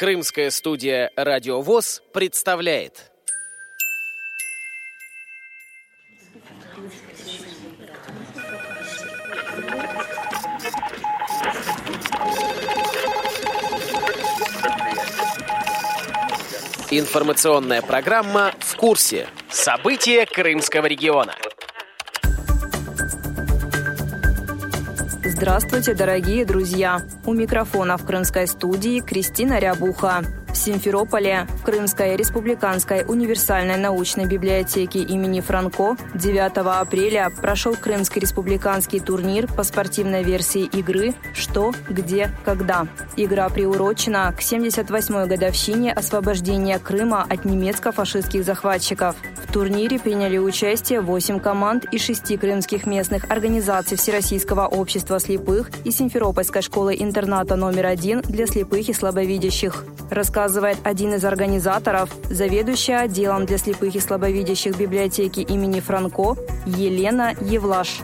Крымская студия «Радиовоз» представляет. Информационная программа «В курсе». События Крымского региона. Здравствуйте, дорогие друзья! У микрофона в крымской студии Кристина Рябуха. В Симферополе, в Крымской республиканской универсальной научной библиотеке имени Франко 9 апреля прошел Крымский республиканский турнир по спортивной версии игры «Что, где, когда». Игра приурочена к 78-й годовщине освобождения Крыма от немецко-фашистских захватчиков. В турнире приняли участие 8 команд и 6 крымских местных организаций Всероссийского общества слепых и Симферопольской школы-интерната номер один для слепых и слабовидящих. Рассказывает один из организаторов, заведующая отделом для слепых и слабовидящих библиотеки имени Франко Елена Евлаш.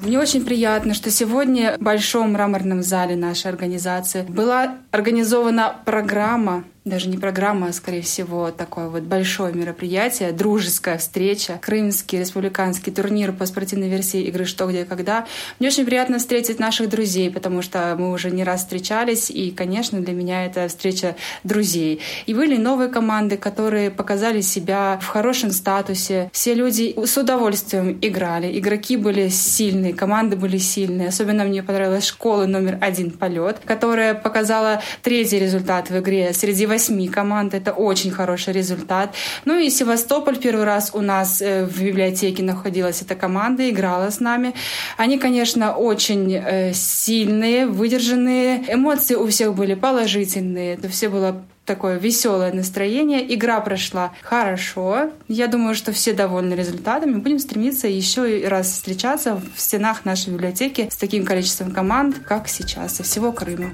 Мне очень приятно, что сегодня в Большом мраморном зале нашей организации была организована программа даже не программа, а, скорее всего, такое вот большое мероприятие, дружеская встреча, Крымский республиканский турнир по спортивной версии игры «Что, где, когда». Мне очень приятно встретить наших друзей, потому что мы уже не раз встречались, и, конечно, для меня это встреча друзей. И были новые команды, которые показали себя в хорошем статусе. Все люди с удовольствием играли. Игроки были сильные, команды были сильные. Особенно мне понравилась школа номер один «Полет», которая показала третий результат в игре среди восьми команд. Это очень хороший результат. Ну и Севастополь первый раз у нас э, в библиотеке находилась эта команда, играла с нами. Они, конечно, очень э, сильные, выдержанные. Эмоции у всех были положительные. Это все было такое веселое настроение. Игра прошла хорошо. Я думаю, что все довольны результатами. Будем стремиться еще раз встречаться в стенах нашей библиотеки с таким количеством команд, как сейчас, всего Крыма.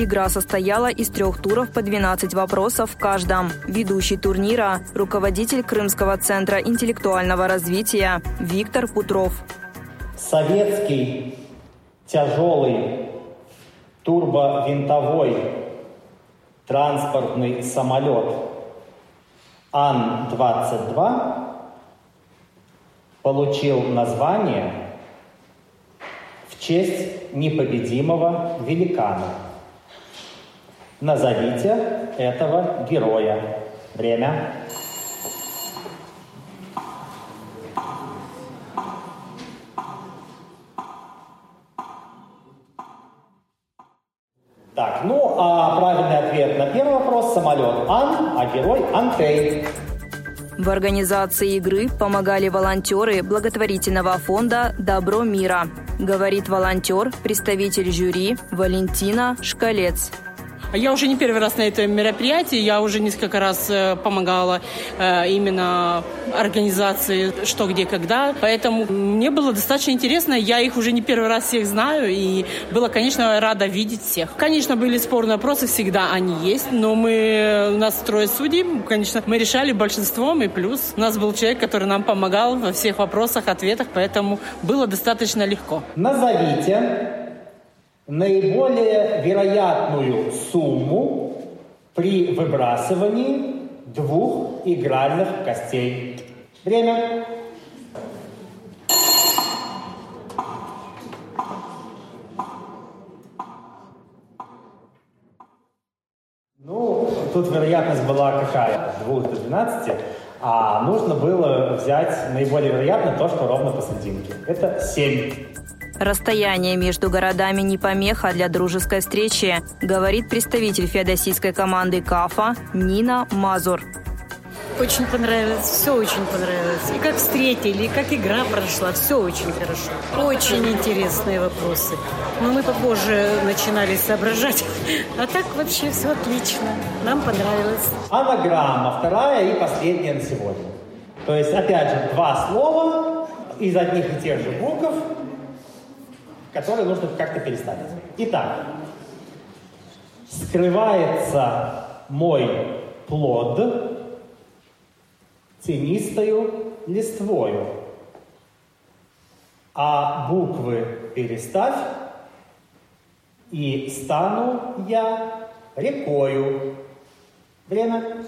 Игра состояла из трех туров по 12 вопросов в каждом. Ведущий турнира – руководитель Крымского центра интеллектуального развития Виктор Путров. Советский тяжелый турбовинтовой транспортный самолет Ан-22 получил название в честь непобедимого великана – Назовите этого героя. Время. Так, ну а правильный ответ на первый вопрос – самолет Ан, а герой Антей. В организации игры помогали волонтеры благотворительного фонда «Добро мира», говорит волонтер, представитель жюри Валентина Шкалец. Я уже не первый раз на этом мероприятии, я уже несколько раз э, помогала э, именно организации «Что, где, когда», поэтому мне было достаточно интересно, я их уже не первый раз всех знаю, и было, конечно, рада видеть всех. Конечно, были спорные вопросы, всегда они есть, но мы, у нас трое судей, конечно, мы решали большинством, и плюс у нас был человек, который нам помогал во всех вопросах, ответах, поэтому было достаточно легко. Назовите наиболее вероятную сумму при выбрасывании двух игральных костей. Время. Ну, тут вероятность была какая? С 2 до 12. А нужно было взять наиболее вероятно то, что ровно посерединке. Это 7. Расстояние между городами не помеха для дружеской встречи, говорит представитель феодосийской команды КАФа Нина Мазур. Очень понравилось, все очень понравилось. И как встретили, и как игра прошла, все очень хорошо. Очень интересные вопросы. Но мы попозже начинали соображать. А так вообще все отлично. Нам понравилось. Анаграмма, вторая и последняя на сегодня. То есть, опять же, два слова из одних и тех же букв, которые нужно как-то переставить. Итак, скрывается мой плод тенистою листвою, а буквы переставь, и стану я рекою. Время.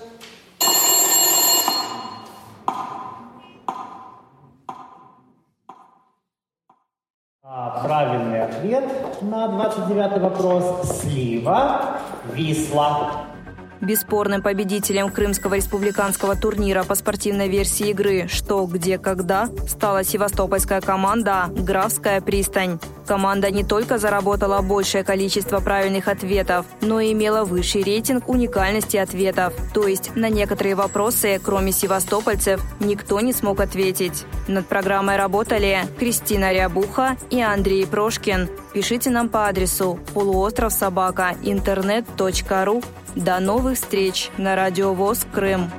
А, правильный ответ на 29 вопрос. Слива, Висла. Бесспорным победителем Крымского республиканского турнира по спортивной версии игры «Что, где, когда» стала севастопольская команда «Графская пристань». Команда не только заработала большее количество правильных ответов, но и имела высший рейтинг уникальности ответов. То есть на некоторые вопросы, кроме севастопольцев, никто не смог ответить. Над программой работали Кристина Рябуха и Андрей Прошкин. Пишите нам по адресу полуостров собака интернет.ру. До новых встреч на Радио ВОЗ Крым.